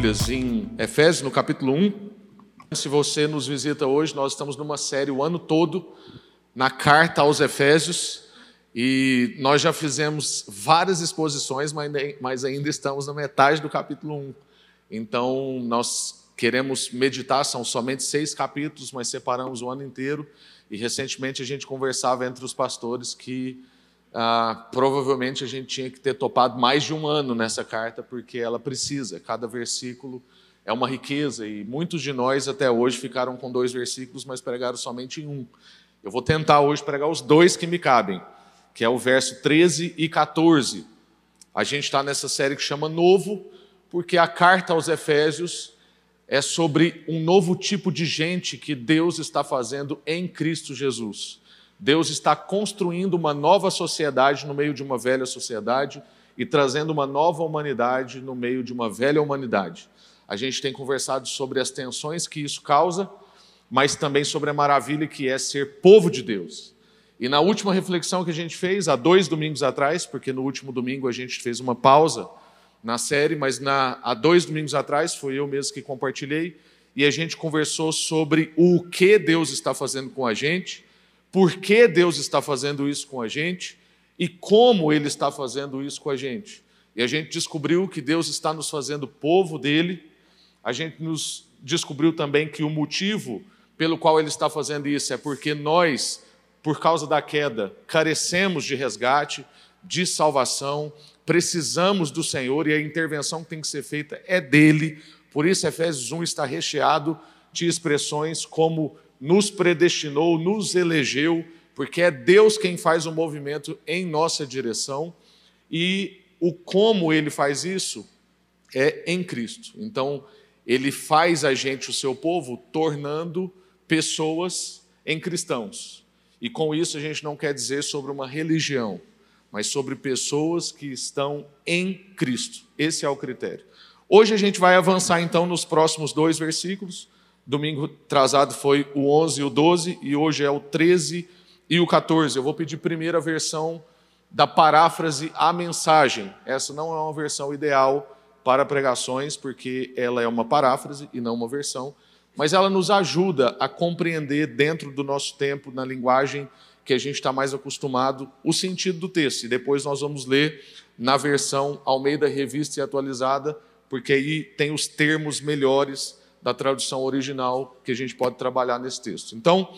Bíblias em Efésios, no capítulo 1. Se você nos visita hoje, nós estamos numa série o ano todo na carta aos Efésios e nós já fizemos várias exposições, mas ainda estamos na metade do capítulo 1. Então, nós queremos meditar, são somente seis capítulos, mas separamos o ano inteiro. E recentemente a gente conversava entre os pastores que ah, provavelmente a gente tinha que ter topado mais de um ano nessa carta, porque ela precisa, cada versículo é uma riqueza, e muitos de nós até hoje ficaram com dois versículos, mas pregaram somente em um. Eu vou tentar hoje pregar os dois que me cabem, que é o verso 13 e 14. A gente está nessa série que chama Novo, porque a carta aos Efésios é sobre um novo tipo de gente que Deus está fazendo em Cristo Jesus. Deus está construindo uma nova sociedade no meio de uma velha sociedade e trazendo uma nova humanidade no meio de uma velha humanidade. A gente tem conversado sobre as tensões que isso causa, mas também sobre a maravilha que é ser povo de Deus. E na última reflexão que a gente fez, há dois domingos atrás, porque no último domingo a gente fez uma pausa na série, mas na, há dois domingos atrás foi eu mesmo que compartilhei, e a gente conversou sobre o que Deus está fazendo com a gente por que Deus está fazendo isso com a gente e como Ele está fazendo isso com a gente. E a gente descobriu que Deus está nos fazendo povo dele, a gente nos descobriu também que o motivo pelo qual Ele está fazendo isso é porque nós, por causa da queda, carecemos de resgate, de salvação, precisamos do Senhor e a intervenção que tem que ser feita é dele. Por isso, Efésios 1 está recheado de expressões como nos predestinou, nos elegeu, porque é Deus quem faz o movimento em nossa direção e o como ele faz isso é em Cristo. Então, ele faz a gente, o seu povo, tornando pessoas em cristãos. E com isso a gente não quer dizer sobre uma religião, mas sobre pessoas que estão em Cristo. Esse é o critério. Hoje a gente vai avançar então nos próximos dois versículos. Domingo atrasado foi o 11 e o 12, e hoje é o 13 e o 14. Eu vou pedir primeiro a versão da paráfrase A Mensagem. Essa não é uma versão ideal para pregações, porque ela é uma paráfrase e não uma versão, mas ela nos ajuda a compreender dentro do nosso tempo, na linguagem que a gente está mais acostumado, o sentido do texto. E depois nós vamos ler na versão Almeida Revista e Atualizada, porque aí tem os termos melhores da tradução original que a gente pode trabalhar nesse texto. Então,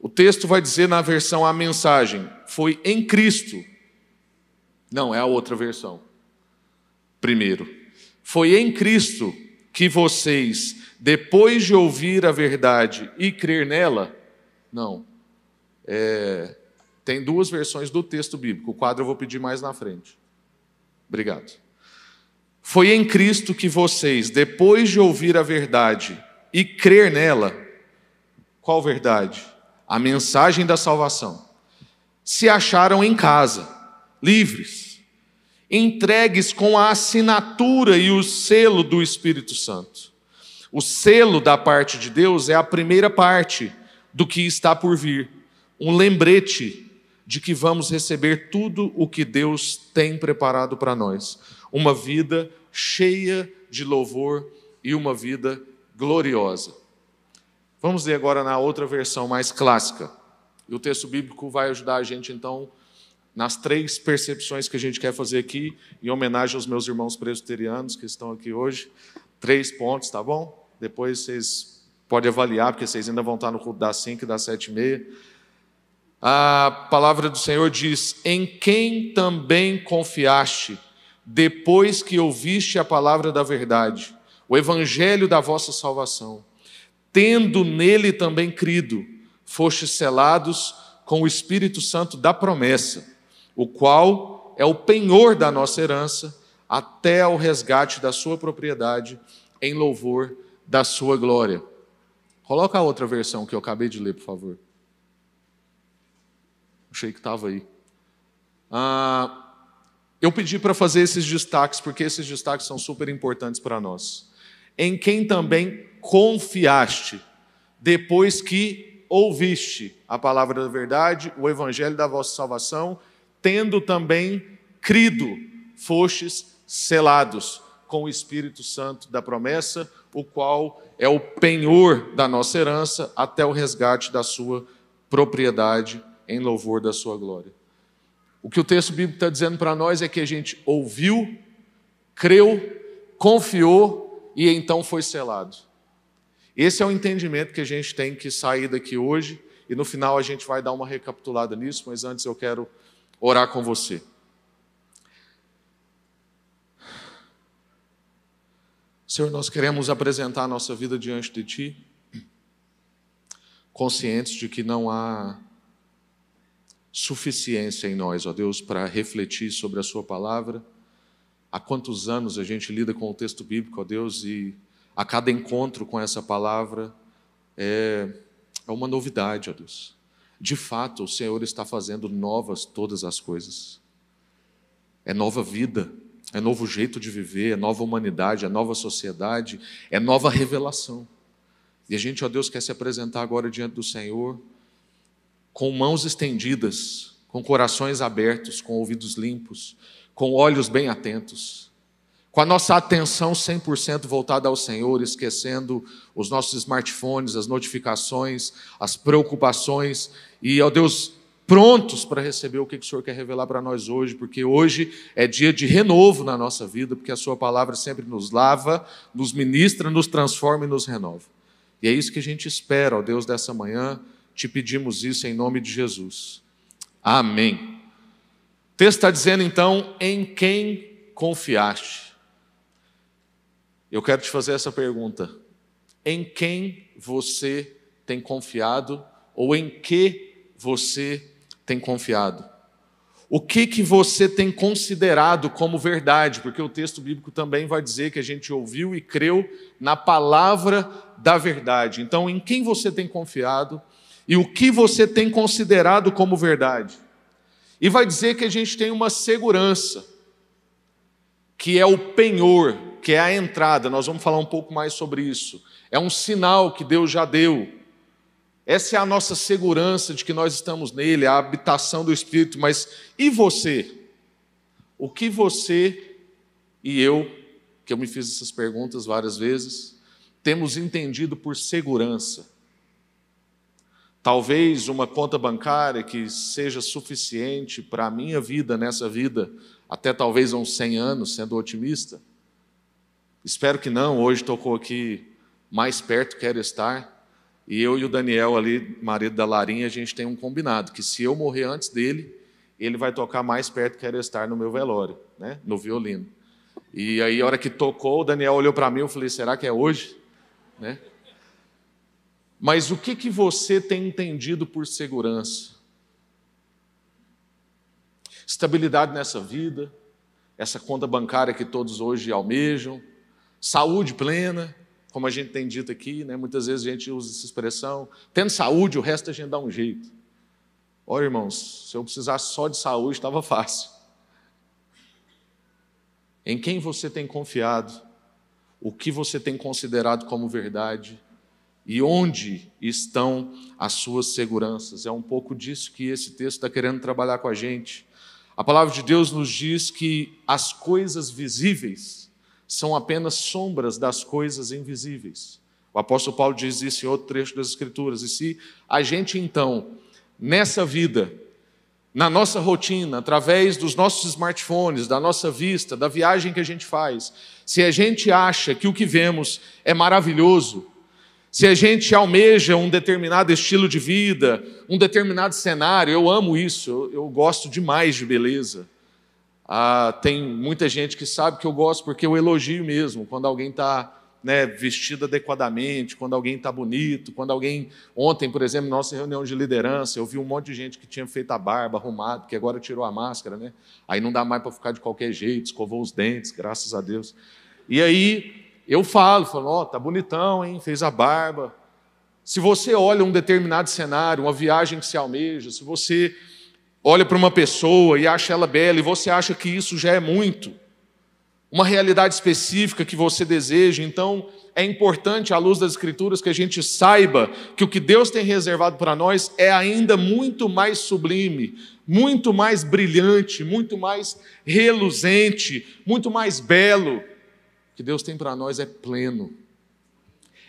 o texto vai dizer na versão a mensagem foi em Cristo. Não, é a outra versão. Primeiro, foi em Cristo que vocês, depois de ouvir a verdade e crer nela, não. É, tem duas versões do texto bíblico. O quadro eu vou pedir mais na frente. Obrigado. Foi em Cristo que vocês, depois de ouvir a verdade e crer nela, qual verdade? A mensagem da salvação, se acharam em casa, livres, entregues com a assinatura e o selo do Espírito Santo. O selo da parte de Deus é a primeira parte do que está por vir, um lembrete de que vamos receber tudo o que Deus tem preparado para nós. Uma vida cheia de louvor e uma vida gloriosa. Vamos ler agora na outra versão mais clássica. E o texto bíblico vai ajudar a gente, então, nas três percepções que a gente quer fazer aqui, em homenagem aos meus irmãos presbiterianos que estão aqui hoje. Três pontos, tá bom? Depois vocês podem avaliar, porque vocês ainda vão estar no culto das cinco e das sete e meia. A palavra do Senhor diz: Em quem também confiaste depois que ouviste a palavra da verdade, o evangelho da vossa salvação, tendo nele também crido, fostes selados com o Espírito Santo da promessa, o qual é o penhor da nossa herança, até ao resgate da sua propriedade, em louvor da sua glória. Coloca a outra versão que eu acabei de ler, por favor. Achei que estava aí. Ah, eu pedi para fazer esses destaques, porque esses destaques são super importantes para nós. Em quem também confiaste, depois que ouviste a palavra da verdade, o evangelho da vossa salvação, tendo também crido, fostes selados com o Espírito Santo da promessa, o qual é o penhor da nossa herança até o resgate da sua propriedade em louvor da sua glória. O que o texto bíblico está dizendo para nós é que a gente ouviu, creu, confiou e então foi selado. Esse é o entendimento que a gente tem que sair daqui hoje e no final a gente vai dar uma recapitulada nisso, mas antes eu quero orar com você. Senhor, nós queremos apresentar a nossa vida diante de Ti, conscientes de que não há suficiência em nós, ó Deus, para refletir sobre a Sua palavra. Há quantos anos a gente lida com o texto bíblico, ó Deus, e a cada encontro com essa palavra é, é uma novidade, ó Deus. De fato, o Senhor está fazendo novas todas as coisas. É nova vida é novo jeito de viver, é nova humanidade, é nova sociedade, é nova revelação. E a gente, ó Deus, quer se apresentar agora diante do Senhor com mãos estendidas, com corações abertos, com ouvidos limpos, com olhos bem atentos, com a nossa atenção 100% voltada ao Senhor, esquecendo os nossos smartphones, as notificações, as preocupações, e, ó Deus, prontos para receber o que o Senhor quer revelar para nós hoje, porque hoje é dia de renovo na nossa vida, porque a Sua palavra sempre nos lava, nos ministra, nos transforma e nos renova. E é isso que a gente espera, ó Deus, dessa manhã. Te pedimos isso em nome de Jesus. Amém. O texto está dizendo então: em quem confiaste? Eu quero te fazer essa pergunta. Em quem você tem confiado ou em que você tem confiado? O que que você tem considerado como verdade? Porque o texto bíblico também vai dizer que a gente ouviu e creu na palavra da verdade. Então, em quem você tem confiado e o que você tem considerado como verdade? E vai dizer que a gente tem uma segurança, que é o penhor, que é a entrada. Nós vamos falar um pouco mais sobre isso. É um sinal que Deus já deu essa é a nossa segurança de que nós estamos nele, a habitação do Espírito. Mas e você? O que você e eu, que eu me fiz essas perguntas várias vezes, temos entendido por segurança? Talvez uma conta bancária que seja suficiente para a minha vida nessa vida, até talvez uns 100 anos, sendo otimista. Espero que não, hoje tocou aqui mais perto quero estar. E eu e o Daniel ali, marido da Larinha, a gente tem um combinado, que se eu morrer antes dele, ele vai tocar mais perto que era estar no meu velório, né? no violino. E aí, a hora que tocou, o Daniel olhou para mim, eu falei, será que é hoje? Né? Mas o que, que você tem entendido por segurança? Estabilidade nessa vida, essa conta bancária que todos hoje almejam, saúde plena, como a gente tem dito aqui, né? muitas vezes a gente usa essa expressão, tendo saúde, o resto a gente dá um jeito. Olha, irmãos, se eu precisasse só de saúde, estava fácil. Em quem você tem confiado, o que você tem considerado como verdade e onde estão as suas seguranças. É um pouco disso que esse texto está querendo trabalhar com a gente. A palavra de Deus nos diz que as coisas visíveis são apenas sombras das coisas invisíveis. O apóstolo Paulo diz isso em outro trecho das Escrituras. E se a gente, então, nessa vida, na nossa rotina, através dos nossos smartphones, da nossa vista, da viagem que a gente faz, se a gente acha que o que vemos é maravilhoso, se a gente almeja um determinado estilo de vida, um determinado cenário, eu amo isso, eu, eu gosto demais de beleza. Ah, tem muita gente que sabe que eu gosto porque eu elogio mesmo, quando alguém está né, vestido adequadamente, quando alguém está bonito, quando alguém. Ontem, por exemplo, nossa reunião de liderança, eu vi um monte de gente que tinha feito a barba, arrumado, que agora tirou a máscara, né? Aí não dá mais para ficar de qualquer jeito, escovou os dentes, graças a Deus. E aí eu falo, falo, ó, oh, tá bonitão, hein? Fez a barba. Se você olha um determinado cenário, uma viagem que se almeja, se você olha para uma pessoa e acha ela bela e você acha que isso já é muito, uma realidade específica que você deseja, então é importante, à luz das Escrituras, que a gente saiba que o que Deus tem reservado para nós é ainda muito mais sublime, muito mais brilhante, muito mais reluzente, muito mais belo. Que Deus tem para nós é pleno.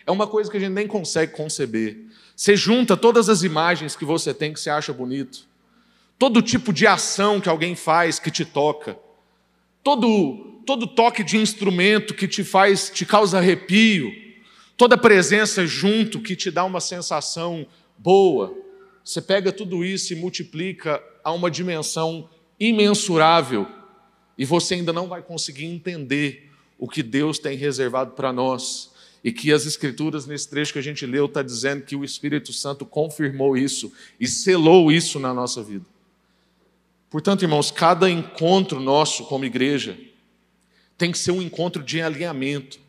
É uma coisa que a gente nem consegue conceber. Você junta todas as imagens que você tem que você acha bonito, todo tipo de ação que alguém faz que te toca, todo, todo toque de instrumento que te faz, te causa arrepio, toda presença junto que te dá uma sensação boa. Você pega tudo isso e multiplica a uma dimensão imensurável e você ainda não vai conseguir entender o que Deus tem reservado para nós. E que as Escrituras, nesse trecho que a gente leu, está dizendo que o Espírito Santo confirmou isso e selou isso na nossa vida. Portanto, irmãos, cada encontro nosso como igreja tem que ser um encontro de alinhamento,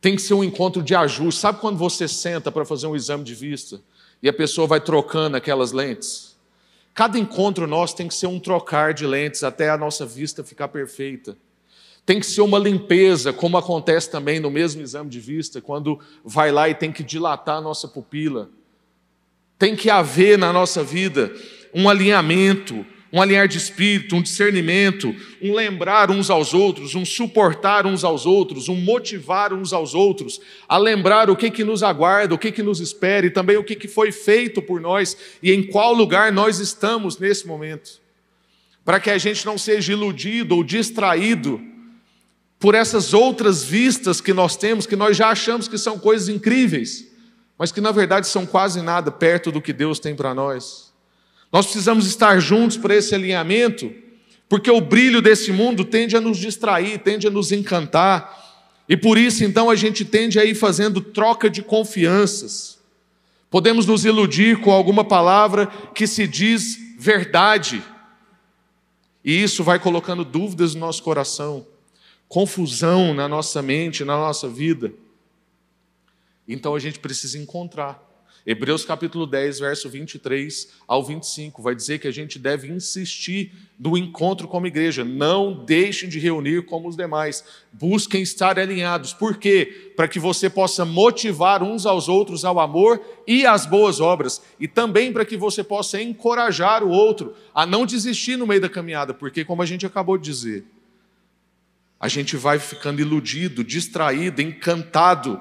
tem que ser um encontro de ajuste. Sabe quando você senta para fazer um exame de vista e a pessoa vai trocando aquelas lentes? Cada encontro nosso tem que ser um trocar de lentes até a nossa vista ficar perfeita. Tem que ser uma limpeza, como acontece também no mesmo exame de vista, quando vai lá e tem que dilatar a nossa pupila. Tem que haver na nossa vida um alinhamento, um alinhar de espírito, um discernimento, um lembrar uns aos outros, um suportar uns aos outros, um motivar uns aos outros, a lembrar o que que nos aguarda, o que que nos espera e também o que que foi feito por nós e em qual lugar nós estamos nesse momento. Para que a gente não seja iludido ou distraído por essas outras vistas que nós temos, que nós já achamos que são coisas incríveis, mas que na verdade são quase nada perto do que Deus tem para nós. Nós precisamos estar juntos para esse alinhamento, porque o brilho desse mundo tende a nos distrair, tende a nos encantar, e por isso então a gente tende a ir fazendo troca de confianças. Podemos nos iludir com alguma palavra que se diz verdade, e isso vai colocando dúvidas no nosso coração confusão na nossa mente, na nossa vida. Então a gente precisa encontrar. Hebreus capítulo 10, verso 23 ao 25, vai dizer que a gente deve insistir no encontro como igreja. Não deixem de reunir como os demais. Busquem estar alinhados. Por quê? Para que você possa motivar uns aos outros ao amor e às boas obras. E também para que você possa encorajar o outro a não desistir no meio da caminhada. Porque, como a gente acabou de dizer, a gente vai ficando iludido, distraído, encantado.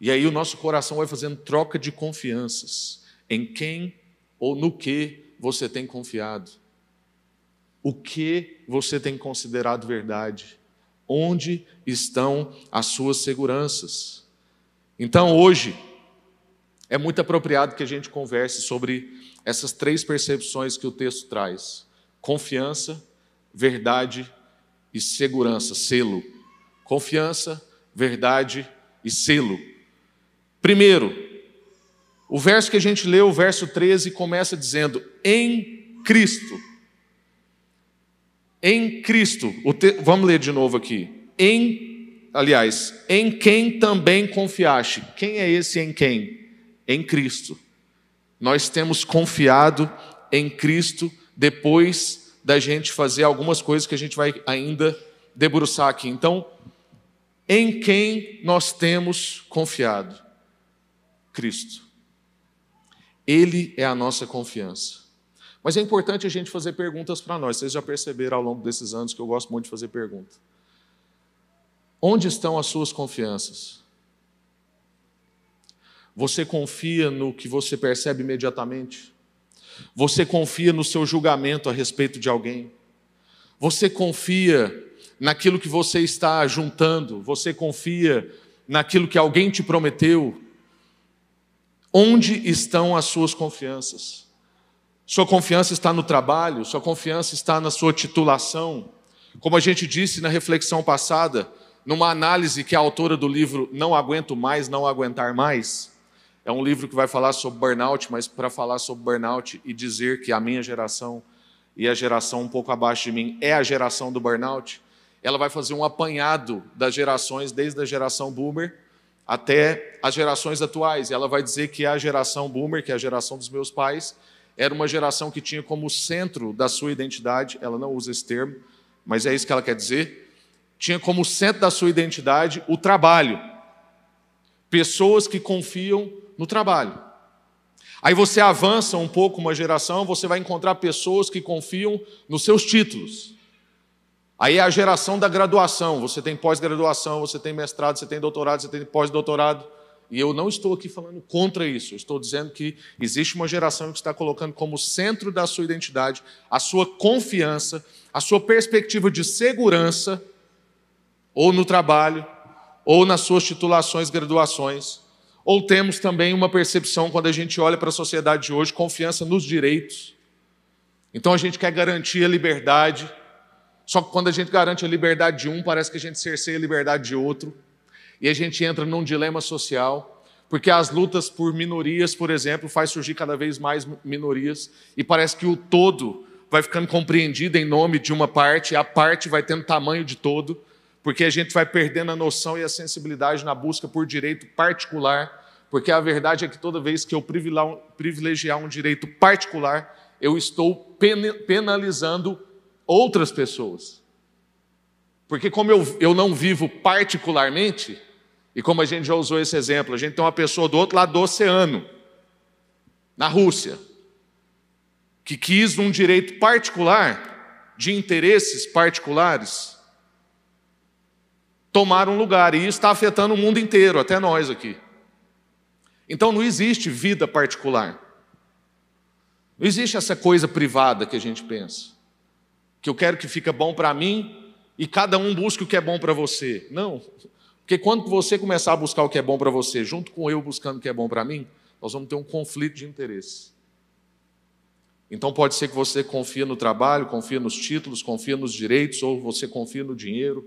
E aí o nosso coração vai fazendo troca de confianças. Em quem ou no que você tem confiado? O que você tem considerado verdade? Onde estão as suas seguranças? Então, hoje, é muito apropriado que a gente converse sobre essas três percepções que o texto traz: confiança, verdade e segurança, selo. Confiança, verdade e selo. Primeiro, o verso que a gente leu, o verso 13, começa dizendo: em Cristo. Em Cristo. Te... Vamos ler de novo aqui. Em, aliás, em quem também confiaste. Quem é esse em quem? Em Cristo. Nós temos confiado em Cristo depois da gente fazer algumas coisas que a gente vai ainda debruçar aqui. Então, em quem nós temos confiado? Cristo. Ele é a nossa confiança. Mas é importante a gente fazer perguntas para nós. Vocês já perceberam ao longo desses anos que eu gosto muito de fazer perguntas. Onde estão as suas confianças? Você confia no que você percebe imediatamente? Você confia no seu julgamento a respeito de alguém. Você confia naquilo que você está juntando. Você confia naquilo que alguém te prometeu. Onde estão as suas confianças? Sua confiança está no trabalho, sua confiança está na sua titulação. Como a gente disse na reflexão passada, numa análise que a autora do livro Não Aguento Mais, Não Aguentar Mais, é um livro que vai falar sobre burnout, mas para falar sobre burnout e dizer que a minha geração e a geração um pouco abaixo de mim é a geração do burnout, ela vai fazer um apanhado das gerações, desde a geração boomer até as gerações atuais. Ela vai dizer que a geração boomer, que é a geração dos meus pais, era uma geração que tinha como centro da sua identidade, ela não usa esse termo, mas é isso que ela quer dizer, tinha como centro da sua identidade o trabalho. Pessoas que confiam no trabalho. Aí você avança um pouco uma geração, você vai encontrar pessoas que confiam nos seus títulos. Aí é a geração da graduação. Você tem pós-graduação, você tem mestrado, você tem doutorado, você tem pós-doutorado. E eu não estou aqui falando contra isso. Eu estou dizendo que existe uma geração que está colocando como centro da sua identidade a sua confiança, a sua perspectiva de segurança, ou no trabalho, ou nas suas titulações, graduações. Ou temos também uma percepção, quando a gente olha para a sociedade de hoje, confiança nos direitos. Então a gente quer garantir a liberdade só que quando a gente garante a liberdade de um, parece que a gente cerceia a liberdade de outro. E a gente entra num dilema social, porque as lutas por minorias, por exemplo, faz surgir cada vez mais minorias, e parece que o todo vai ficando compreendido em nome de uma parte, e a parte vai tendo tamanho de todo, porque a gente vai perdendo a noção e a sensibilidade na busca por direito particular, porque a verdade é que toda vez que eu privilegiar um direito particular, eu estou penalizando outras pessoas. Porque, como eu, eu não vivo particularmente, e como a gente já usou esse exemplo, a gente tem uma pessoa do outro lado do oceano, na Rússia, que quis um direito particular, de interesses particulares, tomar um lugar, e isso está afetando o mundo inteiro, até nós aqui. Então não existe vida particular. Não existe essa coisa privada que a gente pensa que eu quero que fica bom para mim e cada um busque o que é bom para você. Não. Porque quando você começar a buscar o que é bom para você, junto com eu buscando o que é bom para mim, nós vamos ter um conflito de interesse. Então pode ser que você confia no trabalho, confia nos títulos, confia nos direitos, ou você confia no dinheiro,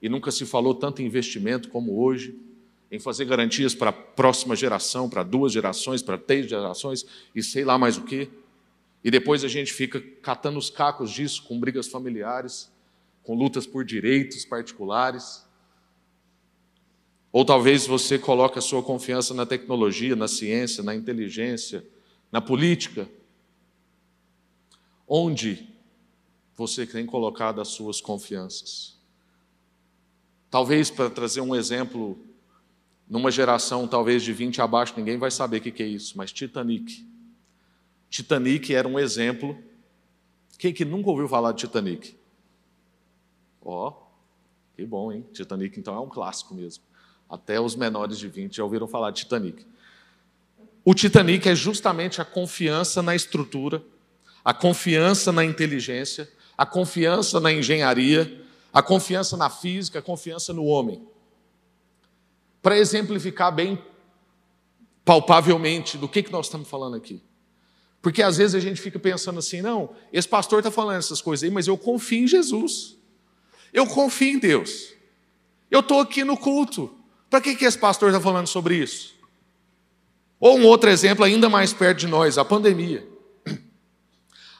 e nunca se falou tanto em investimento como hoje, em fazer garantias para a próxima geração, para duas gerações, para três gerações, e sei lá mais o quê. E depois a gente fica catando os cacos disso com brigas familiares, com lutas por direitos particulares. Ou talvez você coloque a sua confiança na tecnologia, na ciência, na inteligência, na política. Onde você tem colocado as suas confianças? Talvez, para trazer um exemplo, numa geração talvez de 20 abaixo, ninguém vai saber o que é isso, mas Titanic. Titanic era um exemplo. Quem que nunca ouviu falar de Titanic? Ó, oh, que bom, hein? Titanic então é um clássico mesmo. Até os menores de 20 já ouviram falar de Titanic. O Titanic é justamente a confiança na estrutura, a confiança na inteligência, a confiança na engenharia, a confiança na física, a confiança no homem. Para exemplificar bem palpavelmente do que, que nós estamos falando aqui. Porque às vezes a gente fica pensando assim, não, esse pastor está falando essas coisas aí, mas eu confio em Jesus. Eu confio em Deus. Eu estou aqui no culto. Para que, que esse pastor está falando sobre isso? Ou um outro exemplo ainda mais perto de nós, a pandemia.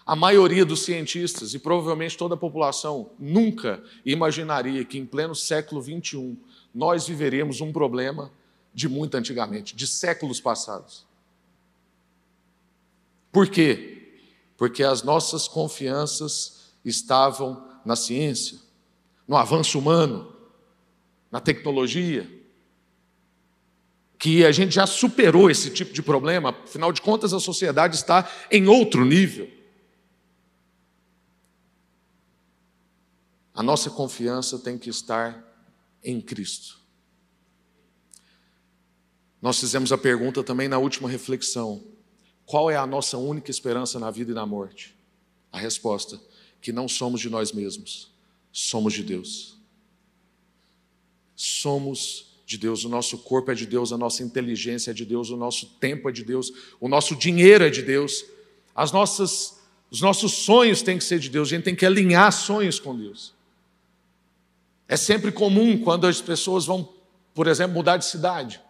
A maioria dos cientistas e provavelmente toda a população nunca imaginaria que em pleno século XXI nós viveremos um problema de muito antigamente, de séculos passados. Por quê? Porque as nossas confianças estavam na ciência, no avanço humano, na tecnologia, que a gente já superou esse tipo de problema, afinal de contas a sociedade está em outro nível. A nossa confiança tem que estar em Cristo. Nós fizemos a pergunta também na última reflexão: qual é a nossa única esperança na vida e na morte? A resposta: que não somos de nós mesmos, somos de Deus. Somos de Deus, o nosso corpo é de Deus, a nossa inteligência é de Deus, o nosso tempo é de Deus, o nosso dinheiro é de Deus, as nossas, os nossos sonhos têm que ser de Deus, a gente tem que alinhar sonhos com Deus. É sempre comum quando as pessoas vão, por exemplo, mudar de cidade.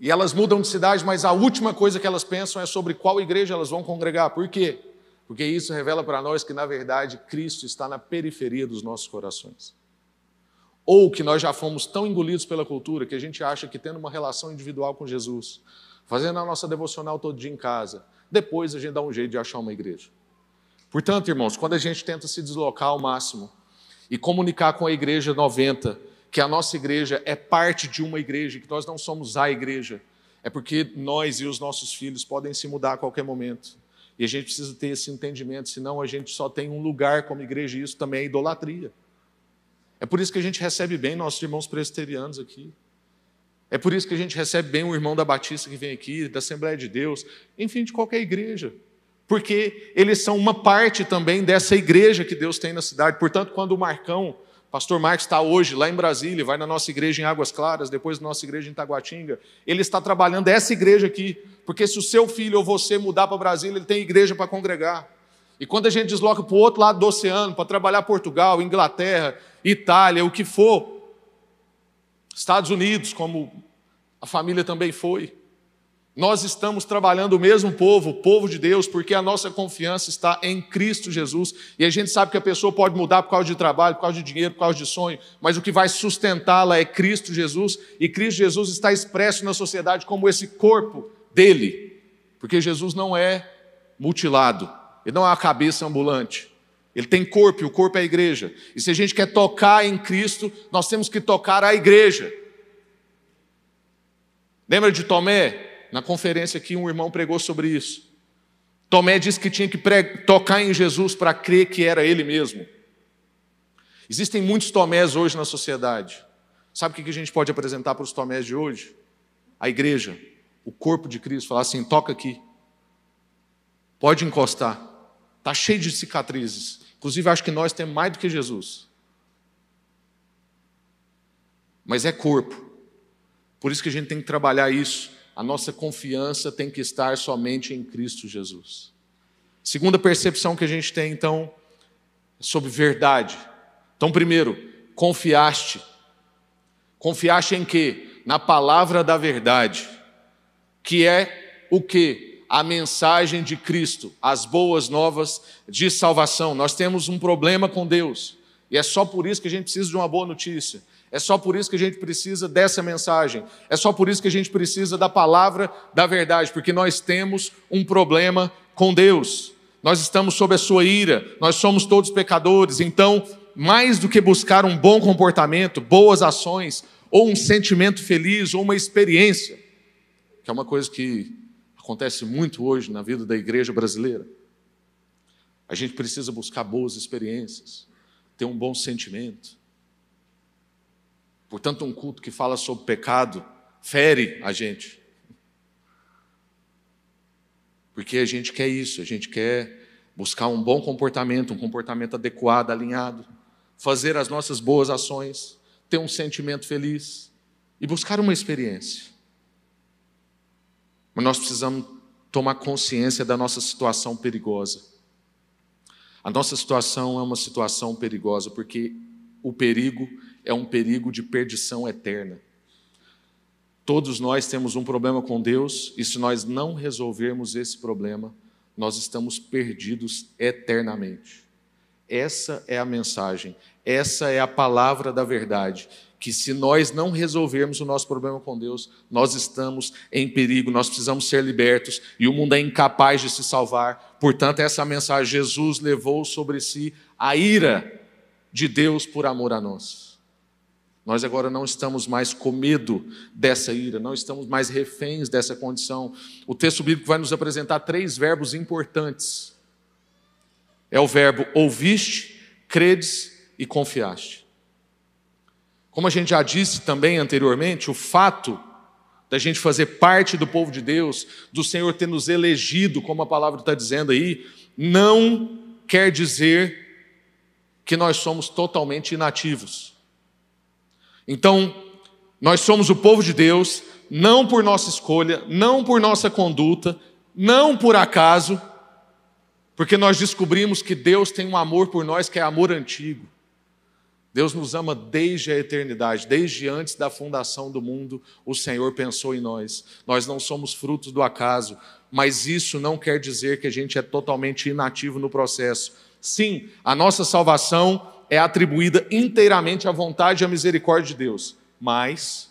E elas mudam de cidade, mas a última coisa que elas pensam é sobre qual igreja elas vão congregar. Por quê? Porque isso revela para nós que, na verdade, Cristo está na periferia dos nossos corações. Ou que nós já fomos tão engolidos pela cultura que a gente acha que tendo uma relação individual com Jesus, fazendo a nossa devocional todo dia em casa, depois a gente dá um jeito de achar uma igreja. Portanto, irmãos, quando a gente tenta se deslocar ao máximo e comunicar com a igreja 90 que a nossa igreja é parte de uma igreja, que nós não somos a igreja, é porque nós e os nossos filhos podem se mudar a qualquer momento. E a gente precisa ter esse entendimento, senão a gente só tem um lugar como igreja, e isso também é idolatria. É por isso que a gente recebe bem nossos irmãos presbiterianos aqui. É por isso que a gente recebe bem o irmão da Batista que vem aqui, da Assembleia de Deus, enfim, de qualquer igreja. Porque eles são uma parte também dessa igreja que Deus tem na cidade. Portanto, quando o Marcão, pastor Marcos está hoje lá em Brasília, vai na nossa igreja em Águas Claras, depois na nossa igreja em Taguatinga, ele está trabalhando essa igreja aqui. Porque se o seu filho ou você mudar para Brasília, ele tem igreja para congregar. E quando a gente desloca para o outro lado do oceano, para trabalhar Portugal, Inglaterra, Itália, o que for, Estados Unidos, como a família também foi. Nós estamos trabalhando o mesmo povo, o povo de Deus, porque a nossa confiança está em Cristo Jesus. E a gente sabe que a pessoa pode mudar por causa de trabalho, por causa de dinheiro, por causa de sonho, mas o que vai sustentá-la é Cristo Jesus. E Cristo Jesus está expresso na sociedade como esse corpo dele, porque Jesus não é mutilado, ele não é uma cabeça ambulante. Ele tem corpo e o corpo é a igreja. E se a gente quer tocar em Cristo, nós temos que tocar a igreja. Lembra de Tomé? Na conferência aqui, um irmão pregou sobre isso. Tomé disse que tinha que tocar em Jesus para crer que era ele mesmo. Existem muitos Tomés hoje na sociedade. Sabe o que a gente pode apresentar para os Tomés de hoje? A igreja, o corpo de Cristo, falar assim: toca aqui, pode encostar, está cheio de cicatrizes, Inclusive, acho que nós temos mais do que Jesus. Mas é corpo. Por isso que a gente tem que trabalhar isso. A nossa confiança tem que estar somente em Cristo Jesus. Segunda percepção que a gente tem, então, é sobre verdade. Então, primeiro, confiaste. Confiaste em quê? Na palavra da verdade, que é o quê? a mensagem de Cristo, as boas novas de salvação. Nós temos um problema com Deus, e é só por isso que a gente precisa de uma boa notícia. É só por isso que a gente precisa dessa mensagem. É só por isso que a gente precisa da palavra da verdade, porque nós temos um problema com Deus. Nós estamos sob a sua ira, nós somos todos pecadores. Então, mais do que buscar um bom comportamento, boas ações, ou um sentimento feliz, ou uma experiência, que é uma coisa que acontece muito hoje na vida da igreja brasileira. A gente precisa buscar boas experiências, ter um bom sentimento. Portanto, um culto que fala sobre pecado fere a gente. Porque a gente quer isso, a gente quer buscar um bom comportamento, um comportamento adequado, alinhado, fazer as nossas boas ações, ter um sentimento feliz e buscar uma experiência. Mas nós precisamos tomar consciência da nossa situação perigosa. A nossa situação é uma situação perigosa porque o perigo é um perigo de perdição eterna. Todos nós temos um problema com Deus e se nós não resolvermos esse problema, nós estamos perdidos eternamente. Essa é a mensagem, essa é a palavra da verdade que se nós não resolvermos o nosso problema com Deus, nós estamos em perigo, nós precisamos ser libertos e o mundo é incapaz de se salvar. Portanto, essa mensagem, Jesus levou sobre si a ira de Deus por amor a nós. Nós agora não estamos mais com medo dessa ira, não estamos mais reféns dessa condição. O texto bíblico vai nos apresentar três verbos importantes. É o verbo ouviste, credes e confiaste. Como a gente já disse também anteriormente, o fato da gente fazer parte do povo de Deus, do Senhor ter nos elegido, como a palavra está dizendo aí, não quer dizer que nós somos totalmente inativos. Então, nós somos o povo de Deus, não por nossa escolha, não por nossa conduta, não por acaso, porque nós descobrimos que Deus tem um amor por nós que é amor antigo. Deus nos ama desde a eternidade, desde antes da fundação do mundo, o Senhor pensou em nós. Nós não somos frutos do acaso, mas isso não quer dizer que a gente é totalmente inativo no processo. Sim, a nossa salvação é atribuída inteiramente à vontade e à misericórdia de Deus, mas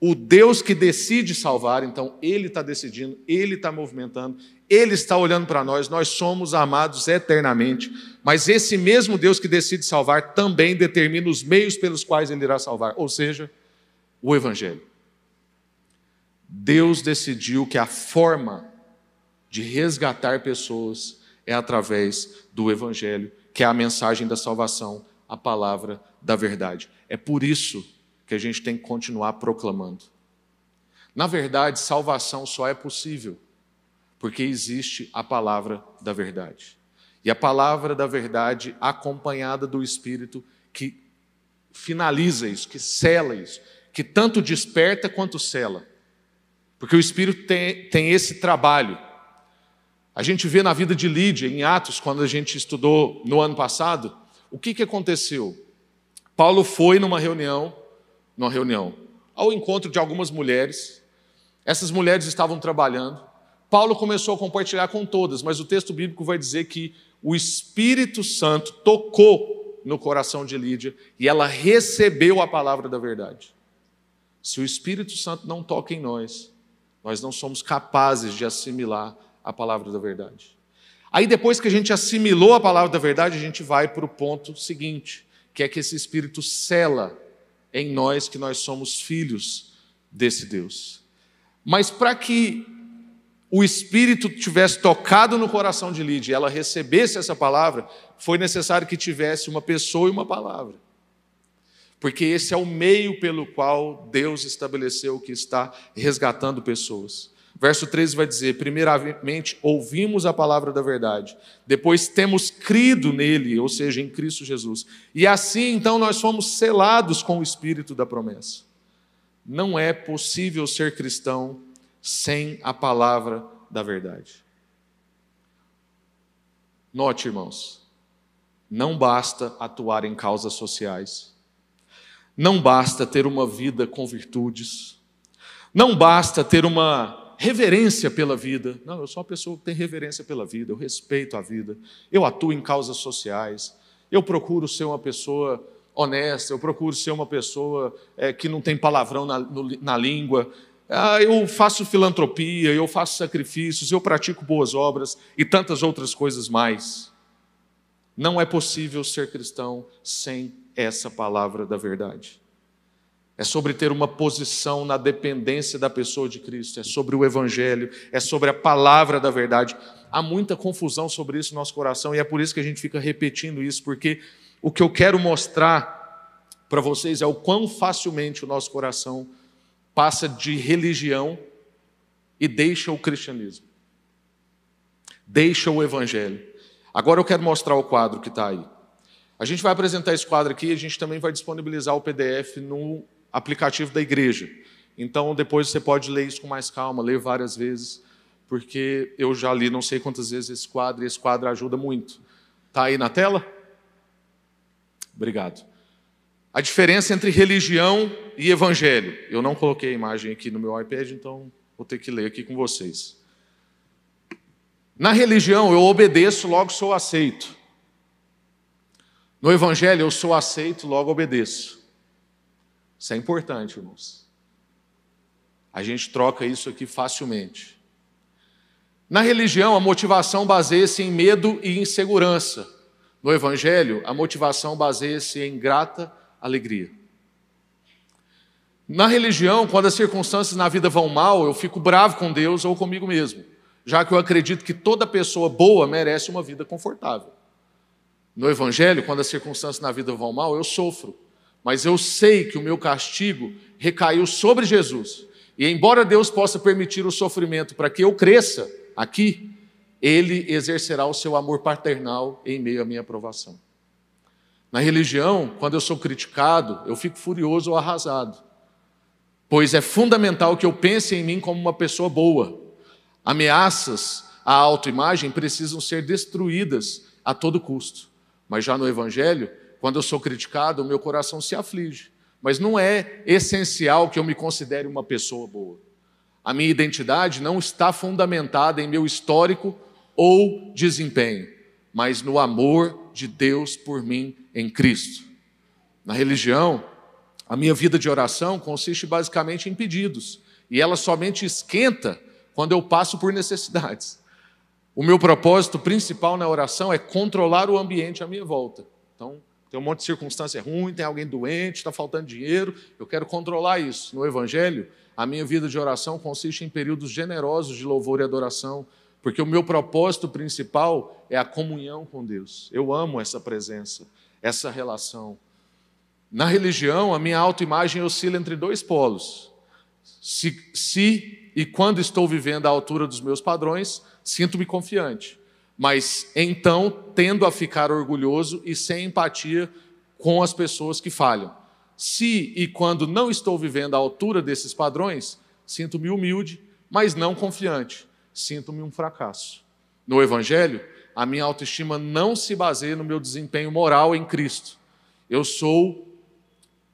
o Deus que decide salvar, então Ele está decidindo, Ele está movimentando, Ele está olhando para nós, nós somos amados eternamente, mas esse mesmo Deus que decide salvar também determina os meios pelos quais Ele irá salvar, ou seja, o Evangelho. Deus decidiu que a forma de resgatar pessoas é através do Evangelho, que é a mensagem da salvação, a palavra da verdade. É por isso que a gente tem que continuar proclamando. Na verdade, salvação só é possível porque existe a palavra da verdade. E a palavra da verdade acompanhada do Espírito que finaliza isso, que sela isso, que tanto desperta quanto sela. Porque o Espírito tem, tem esse trabalho. A gente vê na vida de Lídia, em Atos, quando a gente estudou no ano passado, o que, que aconteceu? Paulo foi numa reunião, numa reunião, ao encontro de algumas mulheres. Essas mulheres estavam trabalhando. Paulo começou a compartilhar com todas, mas o texto bíblico vai dizer que o Espírito Santo tocou no coração de Lídia e ela recebeu a palavra da verdade. Se o Espírito Santo não toca em nós, nós não somos capazes de assimilar a palavra da verdade. Aí, depois que a gente assimilou a palavra da verdade, a gente vai para o ponto seguinte que é que esse Espírito cela em nós que nós somos filhos desse Deus. Mas para que o Espírito tivesse tocado no coração de Lídia e ela recebesse essa palavra, foi necessário que tivesse uma pessoa e uma palavra. Porque esse é o meio pelo qual Deus estabeleceu que está resgatando pessoas. Verso 13 vai dizer: primeiramente ouvimos a palavra da verdade, depois temos crido nele, ou seja, em Cristo Jesus. E assim então nós fomos selados com o espírito da promessa. Não é possível ser cristão sem a palavra da verdade. Note, irmãos, não basta atuar em causas sociais, não basta ter uma vida com virtudes, não basta ter uma reverência pela vida. Não, eu sou uma pessoa que tem reverência pela vida, eu respeito a vida, eu atuo em causas sociais, eu procuro ser uma pessoa honesta, eu procuro ser uma pessoa é, que não tem palavrão na, no, na língua. Ah, eu faço filantropia, eu faço sacrifícios, eu pratico boas obras e tantas outras coisas mais. Não é possível ser cristão sem essa palavra da verdade é sobre ter uma posição na dependência da pessoa de Cristo, é sobre o Evangelho, é sobre a palavra da verdade. Há muita confusão sobre isso no nosso coração e é por isso que a gente fica repetindo isso, porque o que eu quero mostrar para vocês é o quão facilmente o nosso coração passa de religião e deixa o cristianismo, deixa o Evangelho. Agora eu quero mostrar o quadro que está aí. A gente vai apresentar esse quadro aqui e a gente também vai disponibilizar o PDF no aplicativo da igreja. Então, depois você pode ler isso com mais calma, ler várias vezes, porque eu já li não sei quantas vezes esse quadro e esse quadro ajuda muito. Está aí na tela? Obrigado. A diferença entre religião e evangelho. Eu não coloquei a imagem aqui no meu iPad, então vou ter que ler aqui com vocês. Na religião, eu obedeço, logo sou aceito. No evangelho, eu sou aceito, logo obedeço. Isso é importante, irmãos. A gente troca isso aqui facilmente. Na religião, a motivação baseia-se em medo e insegurança. No Evangelho, a motivação baseia-se em grata alegria. Na religião, quando as circunstâncias na vida vão mal, eu fico bravo com Deus ou comigo mesmo, já que eu acredito que toda pessoa boa merece uma vida confortável. No Evangelho, quando as circunstâncias na vida vão mal, eu sofro mas eu sei que o meu castigo recaiu sobre Jesus. E embora Deus possa permitir o sofrimento para que eu cresça aqui, Ele exercerá o seu amor paternal em meio à minha aprovação. Na religião, quando eu sou criticado, eu fico furioso ou arrasado, pois é fundamental que eu pense em mim como uma pessoa boa. Ameaças à autoimagem precisam ser destruídas a todo custo. Mas já no Evangelho, quando eu sou criticado, o meu coração se aflige. Mas não é essencial que eu me considere uma pessoa boa. A minha identidade não está fundamentada em meu histórico ou desempenho, mas no amor de Deus por mim em Cristo. Na religião, a minha vida de oração consiste basicamente em pedidos, e ela somente esquenta quando eu passo por necessidades. O meu propósito principal na oração é controlar o ambiente à minha volta. Então, tem um monte de circunstância ruim, tem alguém doente, está faltando dinheiro, eu quero controlar isso. No Evangelho, a minha vida de oração consiste em períodos generosos de louvor e adoração, porque o meu propósito principal é a comunhão com Deus. Eu amo essa presença, essa relação. Na religião, a minha autoimagem oscila entre dois polos. Se, se e quando estou vivendo à altura dos meus padrões, sinto-me confiante. Mas então tendo a ficar orgulhoso e sem empatia com as pessoas que falham. Se e quando não estou vivendo à altura desses padrões, sinto-me humilde, mas não confiante sinto-me um fracasso. No Evangelho, a minha autoestima não se baseia no meu desempenho moral em Cristo. Eu sou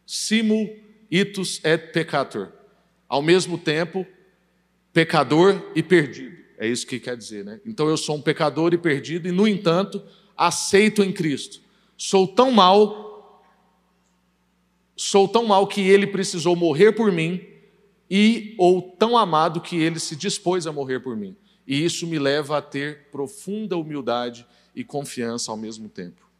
simul itus et peccator. Ao mesmo tempo, pecador e perdido. É isso que quer dizer, né? Então eu sou um pecador e perdido e, no entanto, aceito em Cristo. Sou tão mal, sou tão mal que ele precisou morrer por mim e ou tão amado que ele se dispôs a morrer por mim. E isso me leva a ter profunda humildade e confiança ao mesmo tempo.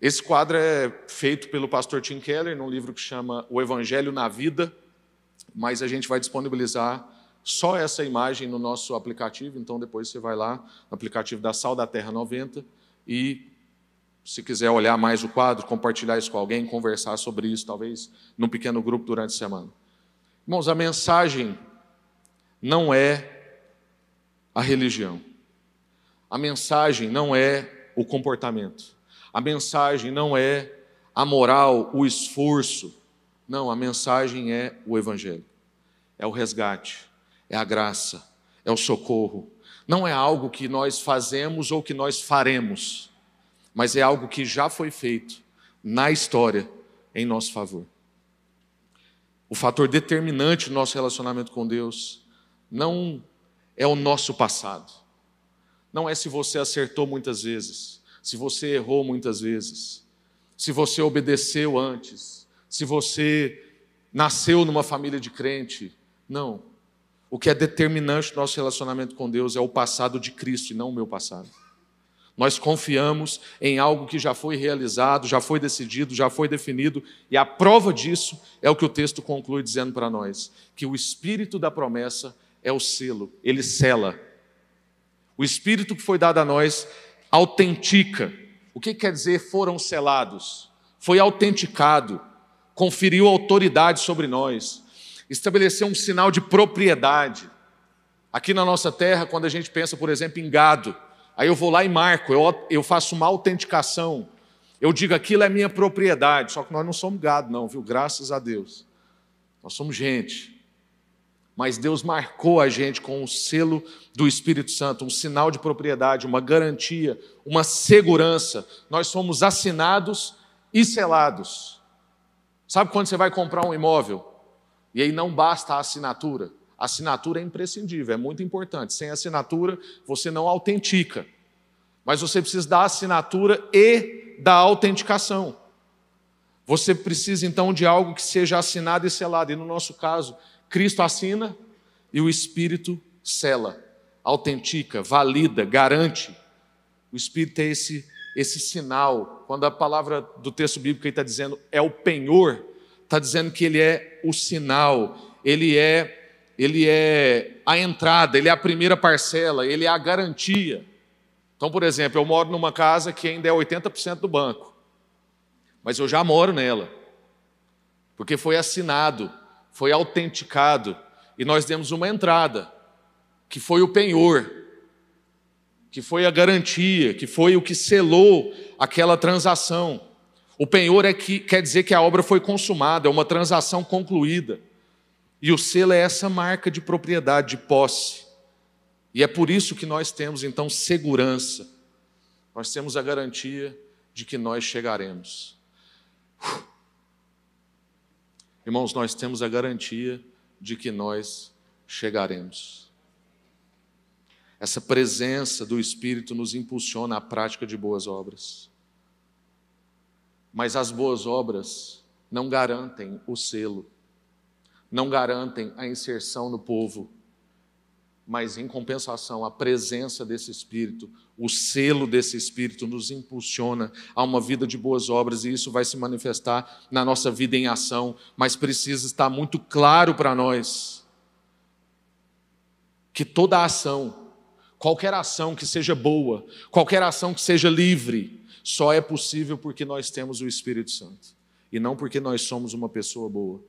Esse quadro é feito pelo pastor Tim Keller num livro que chama O Evangelho na Vida, mas a gente vai disponibilizar só essa imagem no nosso aplicativo, então depois você vai lá no aplicativo da Sal da Terra 90 e se quiser olhar mais o quadro, compartilhar isso com alguém, conversar sobre isso, talvez num pequeno grupo durante a semana. Irmãos, a mensagem não é a religião. A mensagem não é o comportamento. A mensagem não é a moral, o esforço. Não, a mensagem é o Evangelho. É o resgate, é a graça, é o socorro. Não é algo que nós fazemos ou que nós faremos, mas é algo que já foi feito na história em nosso favor. O fator determinante do nosso relacionamento com Deus não é o nosso passado. Não é se você acertou muitas vezes, se você errou muitas vezes, se você obedeceu antes, se você nasceu numa família de crente. Não. O que é determinante no nosso relacionamento com Deus é o passado de Cristo e não o meu passado. Nós confiamos em algo que já foi realizado, já foi decidido, já foi definido, e a prova disso é o que o texto conclui dizendo para nós: que o espírito da promessa é o selo, ele sela. O espírito que foi dado a nós autentica. O que quer dizer foram selados? Foi autenticado, conferiu autoridade sobre nós, estabeleceu um sinal de propriedade. Aqui na nossa terra, quando a gente pensa, por exemplo, em gado, aí eu vou lá e marco, eu, eu faço uma autenticação, eu digo aquilo é minha propriedade, só que nós não somos gado, não, viu? Graças a Deus. Nós somos gente mas Deus marcou a gente com o selo do Espírito Santo, um sinal de propriedade, uma garantia, uma segurança. Nós somos assinados e selados. Sabe quando você vai comprar um imóvel? E aí não basta a assinatura. Assinatura é imprescindível, é muito importante. Sem assinatura, você não autentica. Mas você precisa da assinatura e da autenticação. Você precisa então de algo que seja assinado e selado. E no nosso caso, Cristo assina e o Espírito sela, autentica, valida, garante. O Espírito é esse, esse sinal. Quando a palavra do texto bíblico está dizendo é o penhor, está dizendo que ele é o sinal, ele é, ele é a entrada, ele é a primeira parcela, ele é a garantia. Então, por exemplo, eu moro numa casa que ainda é 80% do banco, mas eu já moro nela, porque foi assinado foi autenticado e nós demos uma entrada, que foi o penhor, que foi a garantia, que foi o que selou aquela transação. O penhor é que quer dizer que a obra foi consumada, é uma transação concluída. E o selo é essa marca de propriedade, de posse. E é por isso que nós temos então segurança. Nós temos a garantia de que nós chegaremos. Irmãos, nós temos a garantia de que nós chegaremos. Essa presença do Espírito nos impulsiona à prática de boas obras. Mas as boas obras não garantem o selo, não garantem a inserção no povo mas em compensação, a presença desse Espírito, o selo desse Espírito nos impulsiona a uma vida de boas obras e isso vai se manifestar na nossa vida em ação, mas precisa estar muito claro para nós que toda ação, qualquer ação que seja boa, qualquer ação que seja livre, só é possível porque nós temos o Espírito Santo e não porque nós somos uma pessoa boa.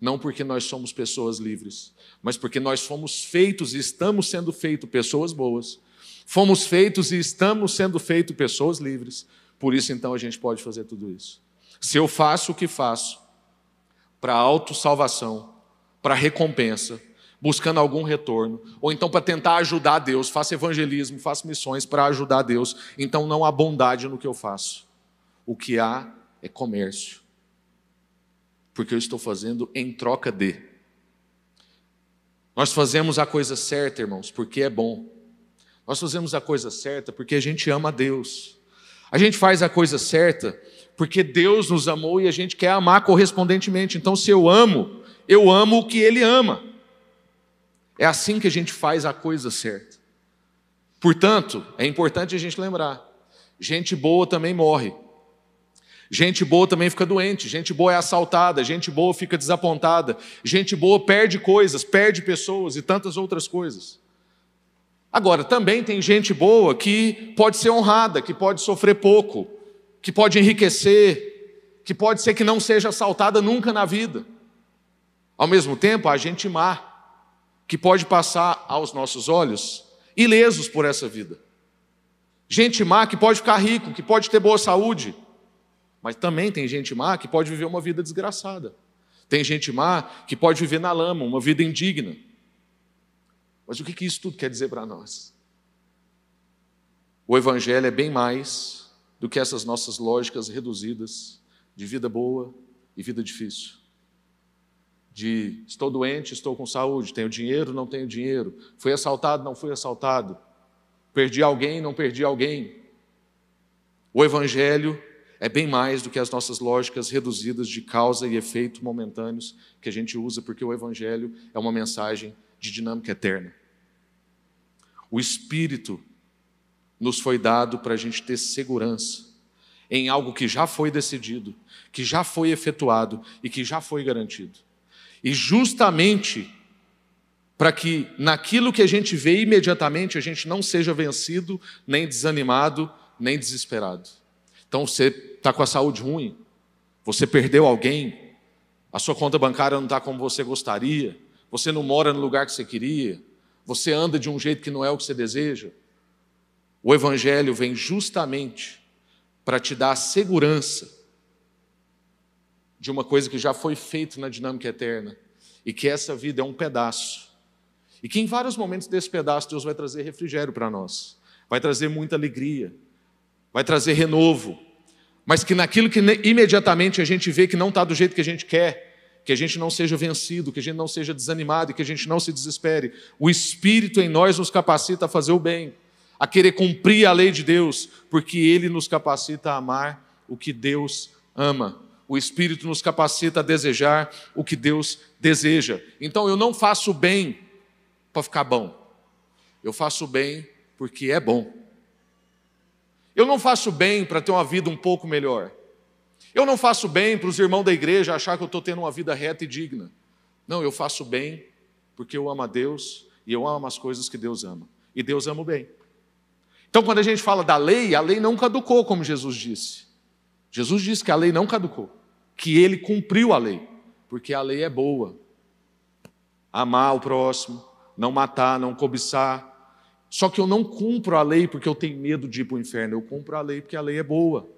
Não porque nós somos pessoas livres, mas porque nós fomos feitos e estamos sendo feitos pessoas boas. Fomos feitos e estamos sendo feitos pessoas livres. Por isso, então, a gente pode fazer tudo isso. Se eu faço o que faço para autossalvação, para recompensa, buscando algum retorno, ou então para tentar ajudar Deus, faço evangelismo, faço missões para ajudar Deus, então não há bondade no que eu faço. O que há é comércio. Porque eu estou fazendo em troca de. Nós fazemos a coisa certa, irmãos, porque é bom. Nós fazemos a coisa certa porque a gente ama Deus. A gente faz a coisa certa porque Deus nos amou e a gente quer amar correspondentemente. Então, se eu amo, eu amo o que Ele ama. É assim que a gente faz a coisa certa. Portanto, é importante a gente lembrar: gente boa também morre. Gente boa também fica doente, gente boa é assaltada, gente boa fica desapontada, gente boa perde coisas, perde pessoas e tantas outras coisas. Agora, também tem gente boa que pode ser honrada, que pode sofrer pouco, que pode enriquecer, que pode ser que não seja assaltada nunca na vida. Ao mesmo tempo, há gente má, que pode passar aos nossos olhos ilesos por essa vida. Gente má que pode ficar rico, que pode ter boa saúde, mas também tem gente má que pode viver uma vida desgraçada. Tem gente má que pode viver na lama, uma vida indigna. Mas o que isso tudo quer dizer para nós? O Evangelho é bem mais do que essas nossas lógicas reduzidas de vida boa e vida difícil de estou doente, estou com saúde, tenho dinheiro, não tenho dinheiro, fui assaltado, não fui assaltado, perdi alguém, não perdi alguém. O Evangelho é bem mais do que as nossas lógicas reduzidas de causa e efeito momentâneos que a gente usa, porque o Evangelho é uma mensagem de dinâmica eterna. O Espírito nos foi dado para a gente ter segurança em algo que já foi decidido, que já foi efetuado e que já foi garantido. E justamente para que naquilo que a gente vê imediatamente a gente não seja vencido, nem desanimado, nem desesperado. Então você está com a saúde ruim, você perdeu alguém, a sua conta bancária não está como você gostaria, você não mora no lugar que você queria, você anda de um jeito que não é o que você deseja. O Evangelho vem justamente para te dar a segurança de uma coisa que já foi feita na dinâmica eterna e que essa vida é um pedaço. E que em vários momentos desse pedaço Deus vai trazer refrigério para nós, vai trazer muita alegria, vai trazer renovo, mas que naquilo que imediatamente a gente vê que não está do jeito que a gente quer, que a gente não seja vencido, que a gente não seja desanimado e que a gente não se desespere. O Espírito em nós nos capacita a fazer o bem, a querer cumprir a lei de Deus, porque Ele nos capacita a amar o que Deus ama o Espírito nos capacita a desejar o que Deus deseja. Então eu não faço bem para ficar bom, eu faço bem porque é bom. Eu não faço bem para ter uma vida um pouco melhor. Eu não faço bem para os irmãos da igreja achar que eu estou tendo uma vida reta e digna. Não, eu faço bem porque eu amo a Deus e eu amo as coisas que Deus ama. E Deus ama o bem. Então, quando a gente fala da lei, a lei não caducou, como Jesus disse. Jesus disse que a lei não caducou, que ele cumpriu a lei, porque a lei é boa. Amar o próximo, não matar, não cobiçar. Só que eu não cumpro a lei porque eu tenho medo de ir para o inferno, eu cumpro a lei porque a lei é boa.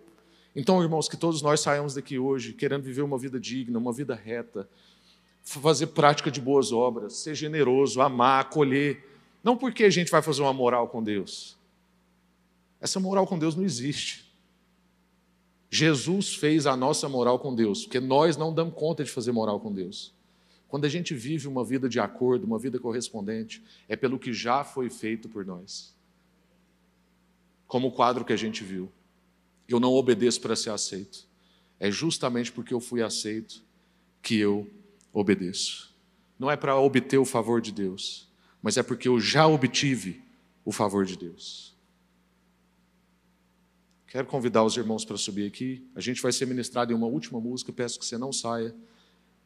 Então, irmãos, que todos nós saiamos daqui hoje querendo viver uma vida digna, uma vida reta, fazer prática de boas obras, ser generoso, amar, acolher. Não porque a gente vai fazer uma moral com Deus. Essa moral com Deus não existe. Jesus fez a nossa moral com Deus, porque nós não damos conta de fazer moral com Deus. Quando a gente vive uma vida de acordo, uma vida correspondente, é pelo que já foi feito por nós. Como o quadro que a gente viu. Eu não obedeço para ser aceito. É justamente porque eu fui aceito que eu obedeço. Não é para obter o favor de Deus, mas é porque eu já obtive o favor de Deus. Quero convidar os irmãos para subir aqui. A gente vai ser ministrado em uma última música, peço que você não saia.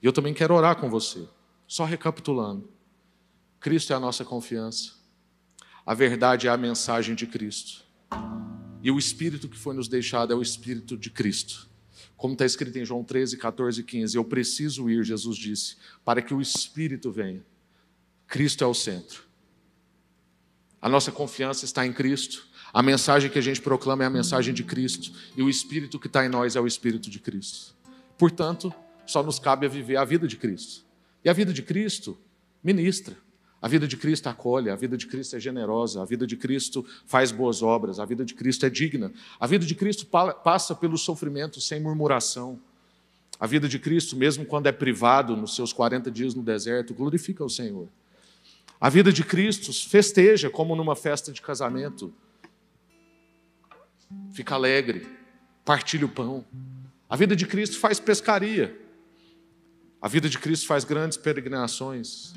E eu também quero orar com você. Só recapitulando. Cristo é a nossa confiança. a verdade é a mensagem de Cristo. E o Espírito que foi nos deixado é o Espírito de Cristo. Como está escrito em João 13, 14 e 15: Eu preciso ir, Jesus disse, para que o Espírito venha. Cristo é o centro. A nossa confiança está em Cristo. A mensagem que a gente proclama é a mensagem de Cristo. E o Espírito que está em nós é o Espírito de Cristo. Portanto, só nos cabe a viver a vida de Cristo. E a vida de Cristo ministra. A vida de Cristo acolhe, a vida de Cristo é generosa, a vida de Cristo faz boas obras, a vida de Cristo é digna. A vida de Cristo passa pelo sofrimento sem murmuração. A vida de Cristo, mesmo quando é privado nos seus 40 dias no deserto, glorifica o Senhor. A vida de Cristo festeja como numa festa de casamento. Fica alegre, partilha o pão. A vida de Cristo faz pescaria. A vida de Cristo faz grandes peregrinações.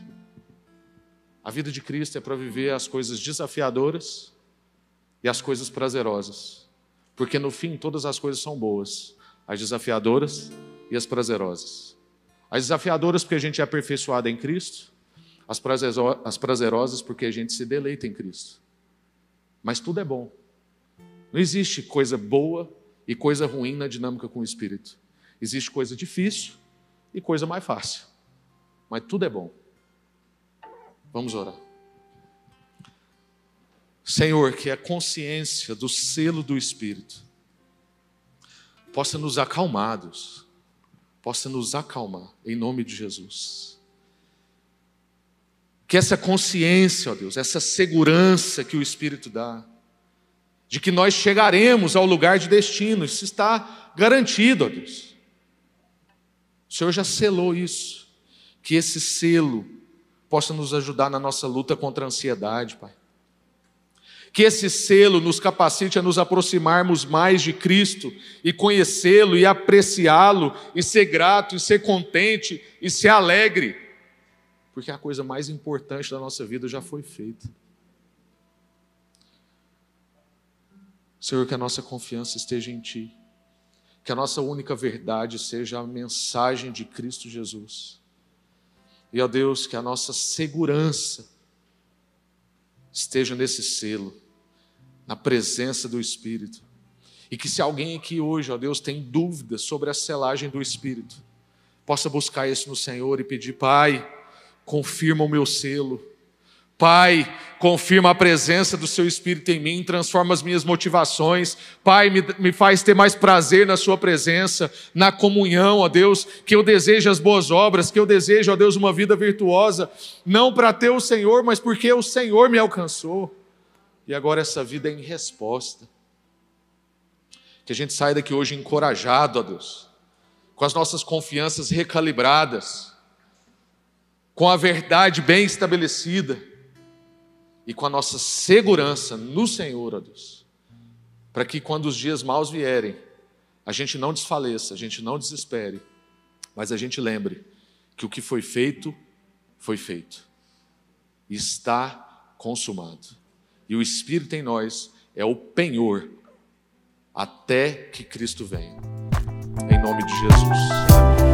A vida de Cristo é para viver as coisas desafiadoras e as coisas prazerosas. Porque no fim todas as coisas são boas, as desafiadoras e as prazerosas. As desafiadoras porque a gente é aperfeiçoado em Cristo, as prazerosas porque a gente se deleita em Cristo. Mas tudo é bom. Não existe coisa boa e coisa ruim na dinâmica com o Espírito. Existe coisa difícil e coisa mais fácil. Mas tudo é bom. Vamos orar. Senhor, que a consciência do selo do Espírito possa nos acalmar, Deus. possa nos acalmar, em nome de Jesus. Que essa consciência, ó Deus, essa segurança que o Espírito dá, de que nós chegaremos ao lugar de destino, isso está garantido, ó Deus. O Senhor já selou isso, que esse selo possa nos ajudar na nossa luta contra a ansiedade, Pai. Que esse selo nos capacite a nos aproximarmos mais de Cristo e conhecê-lo e apreciá-lo e ser grato e ser contente e ser alegre porque a coisa mais importante da nossa vida já foi feita. Senhor, que a nossa confiança esteja em Ti, que a nossa única verdade seja a mensagem de Cristo Jesus. E, ó Deus, que a nossa segurança esteja nesse selo, na presença do Espírito. E que se alguém aqui hoje, ó Deus, tem dúvidas sobre a selagem do Espírito, possa buscar isso no Senhor e pedir, Pai, confirma o meu selo. Pai, confirma a presença do Seu Espírito em mim, transforma as minhas motivações. Pai, me, me faz ter mais prazer na Sua presença, na comunhão, ó Deus, que eu deseje as boas obras, que eu deseje, ó Deus, uma vida virtuosa, não para ter o Senhor, mas porque o Senhor me alcançou. E agora essa vida é em resposta. Que a gente saia daqui hoje encorajado, ó Deus, com as nossas confianças recalibradas com a verdade bem estabelecida e com a nossa segurança no Senhor, ó Deus, para que quando os dias maus vierem, a gente não desfaleça, a gente não desespere, mas a gente lembre que o que foi feito, foi feito, está consumado, e o Espírito em nós é o penhor até que Cristo venha. Em nome de Jesus.